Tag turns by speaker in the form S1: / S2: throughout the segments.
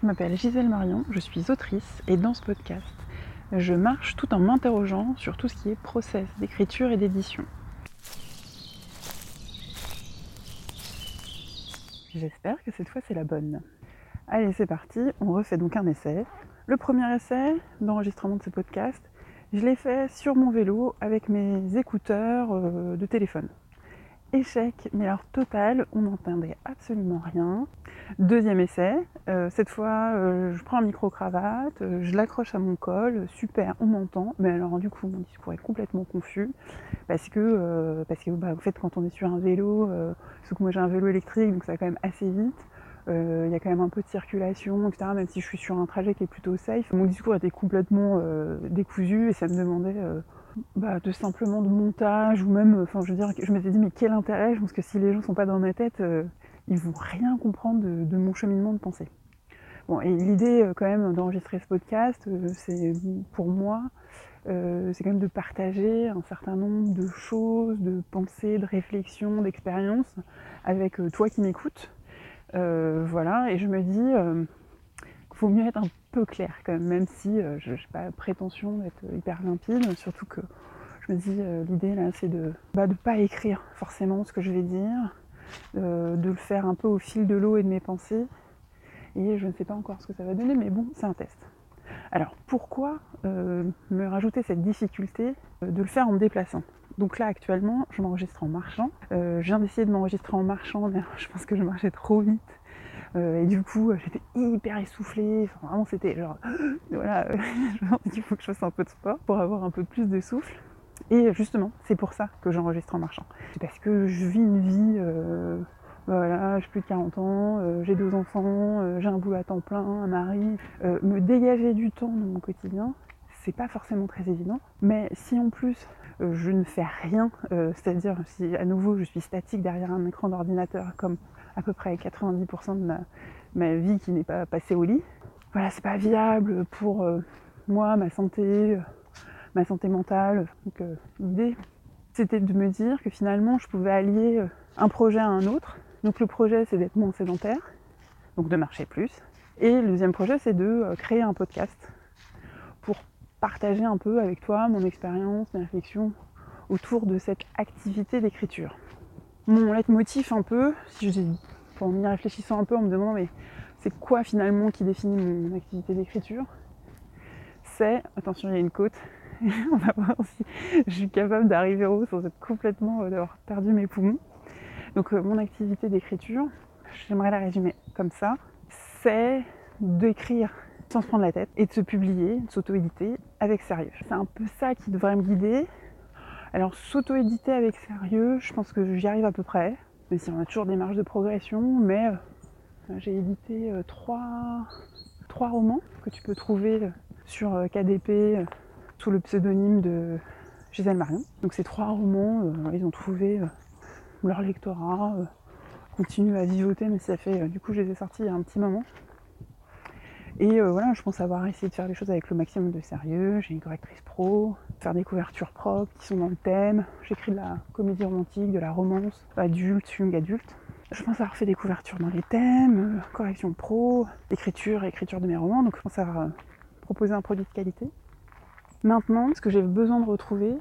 S1: Je m'appelle Gisèle Marion, je suis autrice et dans ce podcast, je marche tout en m'interrogeant sur tout ce qui est process d'écriture et d'édition. J'espère que cette fois c'est la bonne. Allez, c'est parti, on refait donc un essai. Le premier essai d'enregistrement de ce podcast, je l'ai fait sur mon vélo avec mes écouteurs euh, de téléphone échec, mais alors total, on n'entendait absolument rien. Deuxième essai, euh, cette fois euh, je prends un micro-cravate, euh, je l'accroche à mon col, super, on m'entend, mais alors du coup mon discours est complètement confus parce que, parce que bah, en fait quand on est sur un vélo, sauf que moi j'ai un vélo électrique donc ça va quand même assez vite, il y a quand même un peu de circulation, etc. Même si je suis sur un trajet qui est plutôt safe, mon discours était complètement décousu et ça me demandait bah, de simplement de montage ou même, enfin je veux dire, je m'étais dit mais quel intérêt, je pense que si les gens sont pas dans ma tête, euh, ils vont rien comprendre de, mon cheminement de pensée. Bon, et l'idée euh, quand même d'enregistrer ce podcast, euh, c'est pour moi, c'est quand même de partager un certain nombre de choses, de pensées, de réflexions, d'expériences avec toi qui m'écoutes. voilà, et je me dis qu'il faut mieux être un clair quand même, même si euh, je n'ai pas prétention d'être hyper limpide, surtout que je me dis euh, l'idée là c'est de ne bah, de pas écrire forcément ce que je vais dire, euh, de le faire un peu au fil de l'eau et de mes pensées, et je ne sais pas encore ce que ça va donner, mais bon, c'est un test. Alors pourquoi me rajouter cette difficulté de le faire en me déplaçant? Donc là actuellement je m'enregistre en marchant. je viens d'essayer de m'enregistrer en marchant mais je pense que je marchais trop vite euh, et du coup, j'étais hyper essoufflée. Enfin, vraiment, c'était genre, voilà, il faut que je fasse un peu de sport pour avoir un peu plus de souffle. Et justement, c'est pour ça que j'enregistre en marchant. C'est parce que je vis une vie, euh, voilà, j'ai plus de 40 ans, euh, j'ai deux enfants, j'ai un boulot à temps plein, un mari. me dégager du temps dans mon quotidien, c'est pas forcément très évident. Mais si en plus je ne fais rien, c'est-à-dire si à nouveau je suis statique derrière un écran d'ordinateur comme à peu près 90% de ma, vie qui n'est pas passée au lit. Voilà, c'est pas viable pour euh, moi, ma santé, euh, ma santé mentale. Donc euh, l'idée, c'était de me dire que finalement, je pouvais allier un projet à un autre. Donc le projet, c'est d'être moins sédentaire, donc de marcher plus. Et le deuxième projet, c'est de créer un podcast pour partager un peu avec toi mon expérience, mes réflexions autour de cette activité d'écriture mon leitmotiv un peu, si je, en y réfléchissant un peu, en me demandant mais c'est quoi finalement qui définit mon activité d'écriture? C'est, attention il y a une côte, on va voir si je suis capable d'arriver au haut sans être complètement euh, d'avoir perdu mes poumons. Donc euh, mon activité d'écriture, j'aimerais la résumer comme ça, c'est d'écrire sans se prendre la tête et de se publier, de s'auto-éditer avec sérieux. C'est un peu ça qui devrait me guider, alors s'auto-éditer avec sérieux, je pense que j'y arrive à peu près, mais si on a toujours des marges de progression, mais euh, j'ai édité euh, trois, romans que tu peux trouver euh, sur KDP sous le pseudonyme de Gisèle Marion. Donc ces trois romans, ils ont trouvé leur lectorat, continuent à vivoter, mais ça fait, du coup je les ai sortis il y a un petit moment. Et euh, voilà, je pense avoir essayé de faire les choses avec le maximum de sérieux. J'ai une correctrice pro, faire des couvertures propres qui sont dans le thème. J'écris de la comédie romantique, de la romance, adulte, young adulte. Je pense avoir fait des couvertures dans les thèmes, euh, correction pro, écriture écriture de mes romans. Donc je pense avoir euh, proposé un produit de qualité. Maintenant, ce que j'ai besoin de retrouver,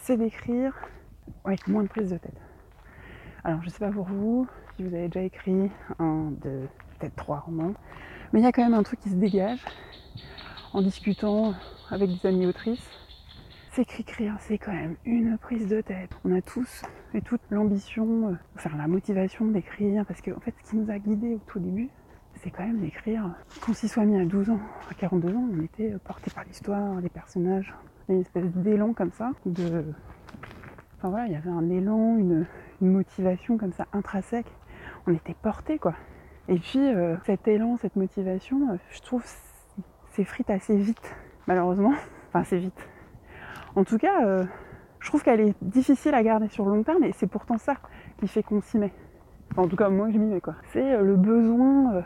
S1: c'est d'écrire avec moins de prise de tête. Alors je sais pas pour vous, si vous avez déjà écrit un, deux, peut-être trois romans. Mais il y a quand même un truc qui se dégage en discutant avec des amis autrices. C'est qu'écrire, c'est quand même une prise de tête. On a tous et toute l'ambition, euh, enfin la motivation d'écrire, parce que en fait, ce qui nous a guidés au tout début, c'est quand même d'écrire. Qu'on s'y soit mis à 12 ans, à 42 ans, on était porté par l'histoire, les personnages. Une espèce d'élan comme ça. Enfin voilà, il y avait un élan, une, une motivation comme ça intrinsèque. On était porté quoi. Et puis euh, cet élan, cette motivation, euh, je trouve s'effrite assez vite, malheureusement. Enfin, assez vite. En tout cas, euh, je trouve qu'elle est difficile à garder sur le long terme et c'est pourtant ça qui fait qu'on s'y met. en tout cas, moi je m'y mets quoi. C'est le besoin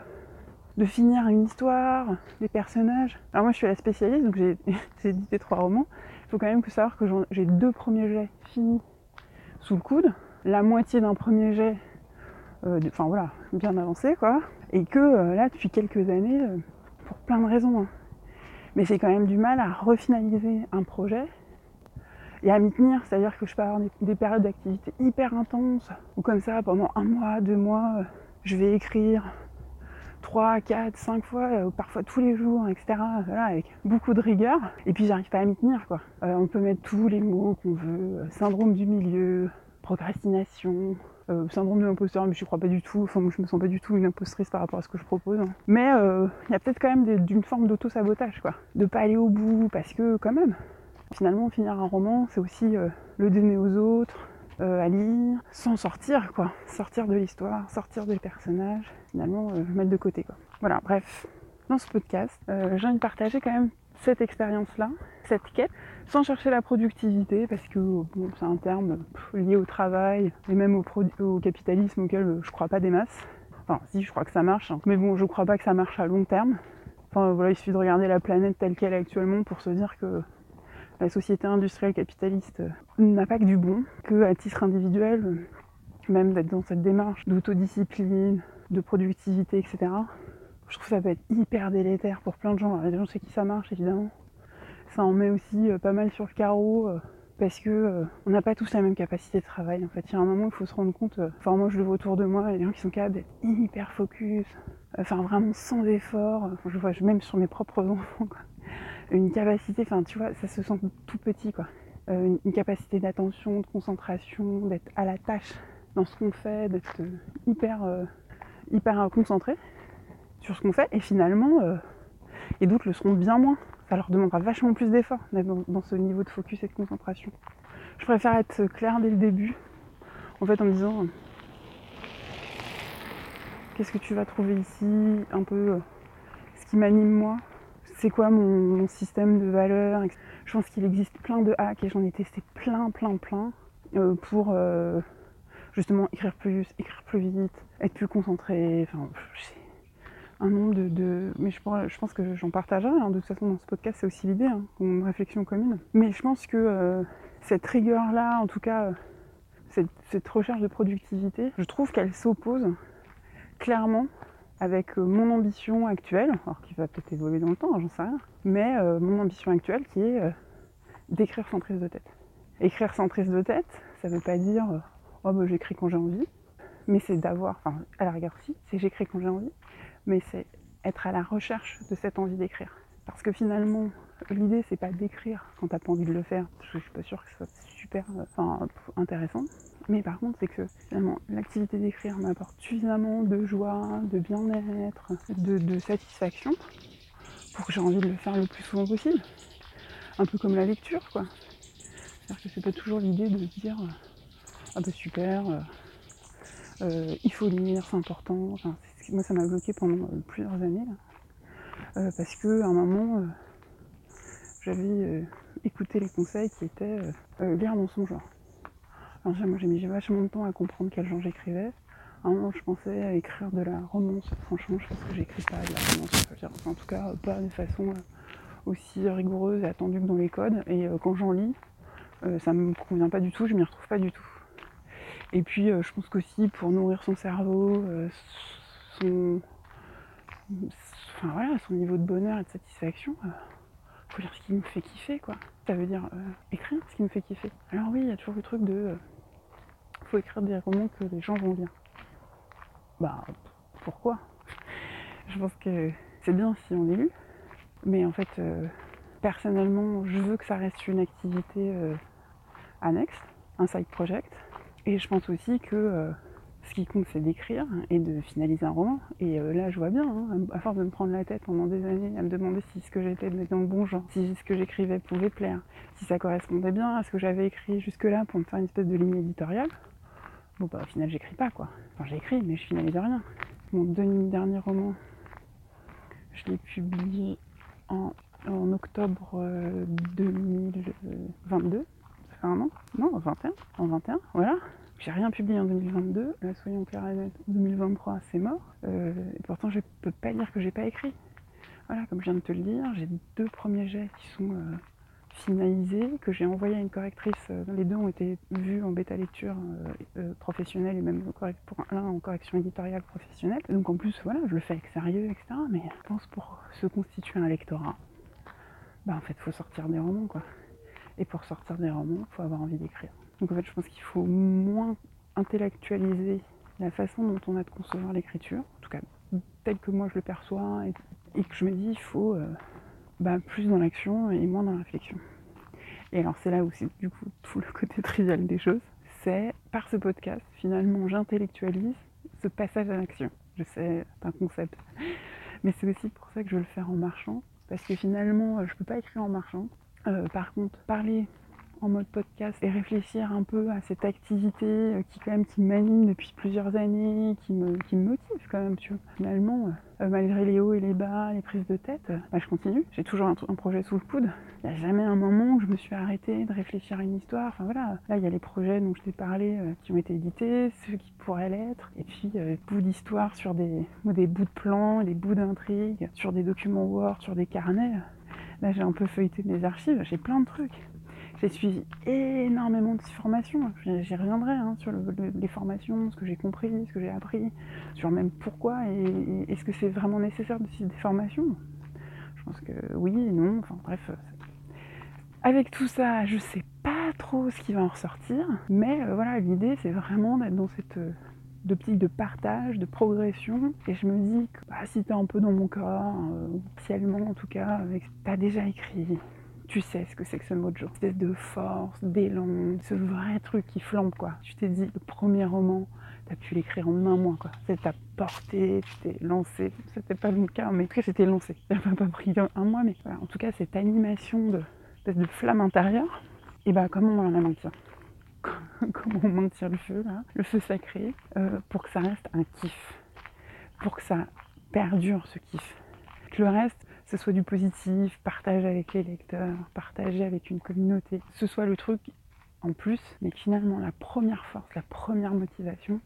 S1: de finir une histoire, des personnages. Alors moi je suis la spécialiste, donc j'ai édité trois romans. Il faut quand même que savoir que j'ai deux premiers jets finis sous le coude. La moitié d'un premier jet enfin voilà, bien avancé quoi. Et que euh, là, depuis quelques années, euh, pour plein de raisons, hein, mais j'ai quand même du mal à refinaliser un projet et à m'y tenir. C'est-à-dire que je peux avoir des, périodes d'activité hyper intenses, ou comme ça, pendant un mois, deux mois, euh, je vais écrire 3, 4, 5 fois, euh, parfois tous les jours, etc. Voilà, avec beaucoup de rigueur. Et puis j'arrive pas à m'y tenir, quoi. Euh, on peut mettre tous les mots qu'on veut. Euh, syndrome du milieu, procrastination, syndrome de l'imposteur, mais je crois pas du tout. Enfin, je me sens pas du tout une impostrice par rapport à ce que je propose. Hein. Mais il y a peut-être quand même d'une forme d'auto-sabotage, quoi. De pas aller au bout, parce que quand même, finalement, finir un roman, c'est aussi le donner aux autres, euh, à lire, sans sortir, quoi. Sortir de l'histoire, sortir des personnages, finalement, euh, mettre de côté, quoi. Voilà, bref. Dans ce podcast, euh, j'ai envie de partager quand même cette expérience-là, cette quête, sans chercher la productivité, parce que bon, c'est un terme lié au travail et même au, capitalisme auquel je crois pas des masses. Enfin, si, je crois que ça marche, hein. mais bon, je crois pas que ça marche à long terme. Enfin, voilà, il suffit de regarder la planète telle qu'elle est actuellement pour se dire que la société industrielle capitaliste euh, n'a pas que du bon, que à titre individuel, euh, même d'être dans cette démarche d'autodiscipline, de productivité, etc. Je trouve que ça peut être hyper délétère pour plein de gens. des gens chez qui ça marche, évidemment. Ça en met aussi euh, pas mal sur le carreau parce que on n'a pas tous la même capacité de travail. En fait, il y a un moment où il faut se rendre compte. enfin, moi, je le vois autour de moi. Il y a des gens qui sont capables d'être hyper focus, enfin vraiment sans effort. je vois même sur mes propres enfants. Une capacité, enfin tu vois, ça se sent tout petit quoi. Euh, une, capacité d'attention, de concentration, d'être à la tâche dans ce qu'on fait, d'être euh, hyper, euh, hyper concentré sur ce qu'on fait. Et finalement, et d'autres le seront bien moins. Ça leur demandera vachement plus d'efforts d'être dans, ce niveau de focus et de concentration. Je préfère être clair dès le début, en fait en disant qu'est-ce que tu vas trouver ici, un peu ce qui m'anime moi, c'est quoi mon, système de valeurs. Je pense qu'il existe plein de hacks et j'en ai testé plein, plein, plein euh, pour euh, justement écrire plus, écrire plus vite, être plus concentré. Enfin, un nombre de, Mais je, pense que j'en partagerai. Hein. De toute façon, dans ce podcast, c'est aussi l'idée, hein, une réflexion commune. Mais je pense que euh, cette rigueur-là, en tout cas, cette, cette recherche de productivité, je trouve qu'elle s'oppose clairement avec euh, mon ambition actuelle, alors qui va peut-être évoluer dans le temps, hein, j'en sais rien, mais euh, mon ambition actuelle qui est euh, d'écrire sans prise de tête. Écrire sans prise de tête, ça veut pas dire oh bah j'écris quand j'ai envie, mais c'est d'avoir, enfin à la rigueur aussi, c'est j'écris quand j'ai envie, mais c'est être à la recherche de cette envie d'écrire. Parce que finalement, l'idée c'est pas d'écrire quand t'as pas envie de le faire, parce que je suis pas sûre que ce soit super enfin, intéressant, mais par contre, c'est que finalement, l'activité d'écrire m'apporte suffisamment de joie, de bien-être, de, satisfaction pour que j'ai envie de le faire le plus souvent possible. Un peu comme la lecture, quoi. C'est-à-dire que c'est pas toujours l'idée de dire Ah bah super, euh, euh, il faut lire, c'est important. moi, ça m'a bloqué pendant euh, plusieurs années. parce que à un moment, j'avais écouté les conseils qui étaient lire dans son genre moi j'ai mis vachement de temps à comprendre quel genre j'écrivais. À un moment je pensais à écrire de la romance, franchement je pense que j'écris pas de la romance, en tout cas pas de façon euh, aussi rigoureuse et attendue que dans les codes. Et euh, quand j'en lis, euh, ça me convient pas du tout, je m'y retrouve pas du tout. Et puis je pense qu'aussi pour nourrir son cerveau, son, enfin, voilà, son niveau de bonheur et de satisfaction, faut lire ce qui me fait kiffer quoi. Ça veut dire écrire ce qui me fait kiffer. Alors oui, il y a toujours le truc de écrire des romans que les gens vont lire. Bah, pourquoi? Je pense que c'est bien si on est lu, mais en fait, euh, personnellement, je veux que ça reste une activité euh, annexe, un side project, et je pense aussi que euh, ce qui compte, c'est d'écrire et de finaliser un roman. Et là, je vois bien, hein, à force de me prendre la tête pendant des années, à me demander si ce que j'étais dans le bon genre, si ce que j'écrivais pouvait plaire, si ça correspondait bien à ce que j'avais écrit jusque-là pour me faire une espèce de ligne éditoriale, Bon, bah, au final, j'écris pas, quoi. Enfin, j'écris, mais je finalise rien. Mon dernier roman, je l'ai publié en, octobre 2022. Euh, Ça fait un an Non, en 21. En 21, voilà. J'ai rien publié en 2022. Là, soyons clairs et nets, 2023, c'est mort. Euh, et pourtant, je peux pas dire que j'ai pas écrit. Voilà, comme je viens de te le dire, j'ai deux premiers jets qui sont euh, finalisé, que j'ai envoyé à une correctrice. Euh, les deux ont été vus en bêta lecture professionnelle et même pour l'un en correction éditoriale professionnelle. Donc en plus, voilà, je le fais avec sérieux, etc. Mais je pense pour se constituer un lectorat, bah en fait, il faut sortir des romans, quoi. Et pour sortir des romans, il faut avoir envie d'écrire. Donc en fait, je pense qu'il faut moins intellectualiser la façon dont on a de concevoir l'écriture, en tout cas tel que moi je le perçois, et, que je me dis il faut euh, bah, plus dans l'action et moins dans la réflexion. Et alors c'est là où c'est du coup tout le côté trivial des choses, c'est par ce podcast finalement j'intellectualise ce passage à l'action. Je sais, c'est un concept, mais c'est aussi pour ça que je veux le faire en marchant, parce que finalement je peux pas écrire en marchant. Euh, par contre, parler en mode podcast et réfléchir un peu à cette activité euh, qui quand même qui m'anime depuis plusieurs années, qui me, motive quand même, tu vois. Finalement, euh, malgré les hauts et les bas, les prises de tête, bah, je continue. J'ai toujours un, projet sous le coude. Il n'y a jamais un moment où je me suis arrêtée de réfléchir à une histoire. Enfin voilà, là il y a les projets dont je t'ai parlé qui ont été édités, ceux qui pourraient l'être, et puis des bouts d'histoire sur des, des bouts de plans, des bouts d'intrigues, sur des documents Word, sur des carnets. Là j'ai un peu feuilleté mes archives, j'ai plein de trucs. J'ai suivi énormément de formations. J'y reviendrai hein, sur les formations, ce que j'ai compris, ce que j'ai appris, sur même pourquoi et, est-ce que c'est vraiment nécessaire de suivre des formations. Je pense que oui non. Enfin bref. Avec tout ça, je sais pas trop ce qui va en ressortir, mais euh, voilà, l'idée c'est vraiment d'être dans cette euh, optique de partage, de progression. Et je me dis que bah, si t'es un peu dans mon corps, euh, partiellement en tout cas, t'as déjà écrit, tu sais ce que c'est que ce mojo. Espèce de force, d'élan, ce vrai truc qui flambe quoi. Tu t'es dit, le premier roman, t'as pu l'écrire en un mois quoi. C'est ta portée, tu t'es lancé. C'était pas le cas, mais en tout cas j'étais lancé. Ça m'a pas pris un mois, mais. En tout cas, cette animation de, de flamme intérieure, et bah comment on la maintient Comment on maintient le feu là, le feu sacré, euh, pour que ça reste un kiff, pour que ça perdure ce kiff. Que le reste, ce soit du positif, partager avec les lecteurs, partager avec une communauté, ce soit le truc en plus, mais finalement la première force, la première motivation,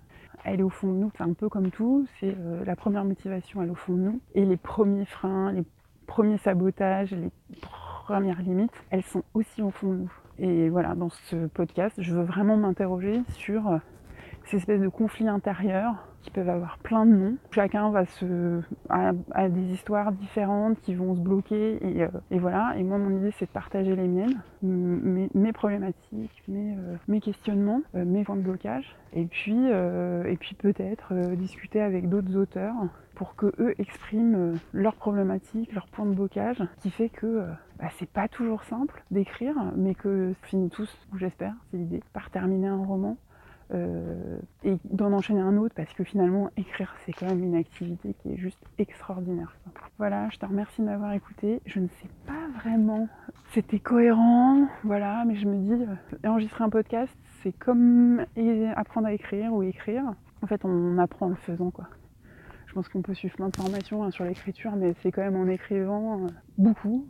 S1: elle est au fond de nous. C'est un peu comme tout, c'est euh, la première motivation, elle est au fond de nous. Et les premiers freins, les premiers sabotages, les premières limites, elles sont aussi au fond de nous. Et voilà, dans ce podcast, je veux vraiment m'interroger sur euh, ces espèces de conflits intérieurs qui peuvent avoir plein de noms. Chacun va se a, des histoires différentes qui vont se bloquer et, euh, et, voilà. Et moi, mon idée, c'est de partager les miennes, mes, problématiques, mes, euh, questionnements, mes points de blocage. Et puis, et puis peut-être discuter avec d'autres auteurs pour que eux expriment leurs problématiques, leurs points de blocage, qui fait que bah, c'est pas toujours simple d'écrire, mais que finit tous, j'espère, c'est l'idée, par terminer un roman euh, et d'en enchaîner un autre parce que finalement écrire c'est quand même une activité qui est juste extraordinaire. Voilà, je te remercie de m'avoir écouté. Je ne sais pas vraiment, c'était cohérent, voilà, mais je me dis, euh, enregistrer un podcast c'est comme apprendre à écrire ou écrire. En fait, on apprend en le faisant quoi. Je pense qu'on peut suivre plein de formations hein, sur l'écriture, mais c'est quand même en écrivant euh, beaucoup,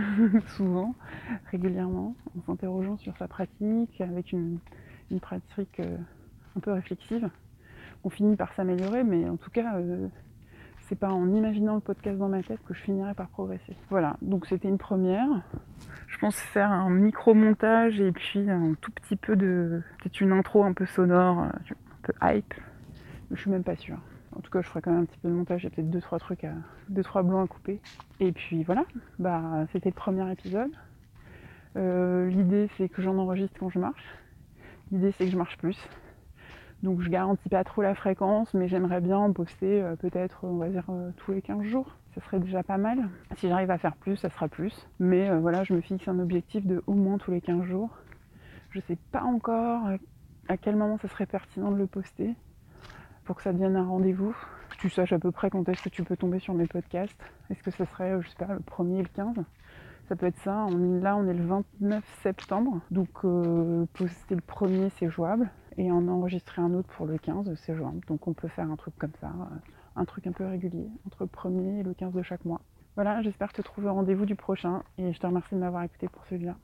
S1: souvent, régulièrement, en s'interrogeant sur sa pratique, avec une, une pratique euh, un peu réflexive. On finit par s'améliorer, mais en tout cas, euh, c'est pas en imaginant le podcast dans ma tête que je finirai par progresser. Voilà, donc c'était une première. Je pense faire un micro-montage et puis un tout petit peu de. Peut-être une intro un peu sonore, euh, un peu hype. Je suis même pas sûre. En tout cas, je ferai quand même un petit peu de montage. A peut-être deux trois trucs à, deux trois blancs à couper. Et puis voilà, bah c'était le premier épisode. L'idée c'est que j'en enregistre quand je marche. L'idée c'est que je marche plus. Donc je garantis pas trop la fréquence, mais j'aimerais bien en poster euh, peut-être, on va dire, euh, tous les 15 jours. Ça serait déjà pas mal. Si j'arrive à faire plus, ça sera plus. Mais euh, voilà, je me fixe un objectif de au moins tous les 15 jours. Je sais pas encore à quel moment ça serait pertinent de le poster pour que ça devienne un rendez-vous. Tu saches à peu près quand est-ce que tu peux tomber sur mes podcasts. Est-ce que ça serait, je sais pas, le premier et le 15 ça peut être ça. là, on est le 29 septembre. Donc, euh, poster le premier, c'est jouable. Et en enregistrer un autre pour le 15, c'est jouable. Donc, on peut faire un truc comme ça. Euh, un truc un peu régulier, entre le premier et le 15 de chaque mois. Voilà, j'espère te trouver au rendez-vous du prochain. Et je te remercie de m'avoir écouté pour celui-là.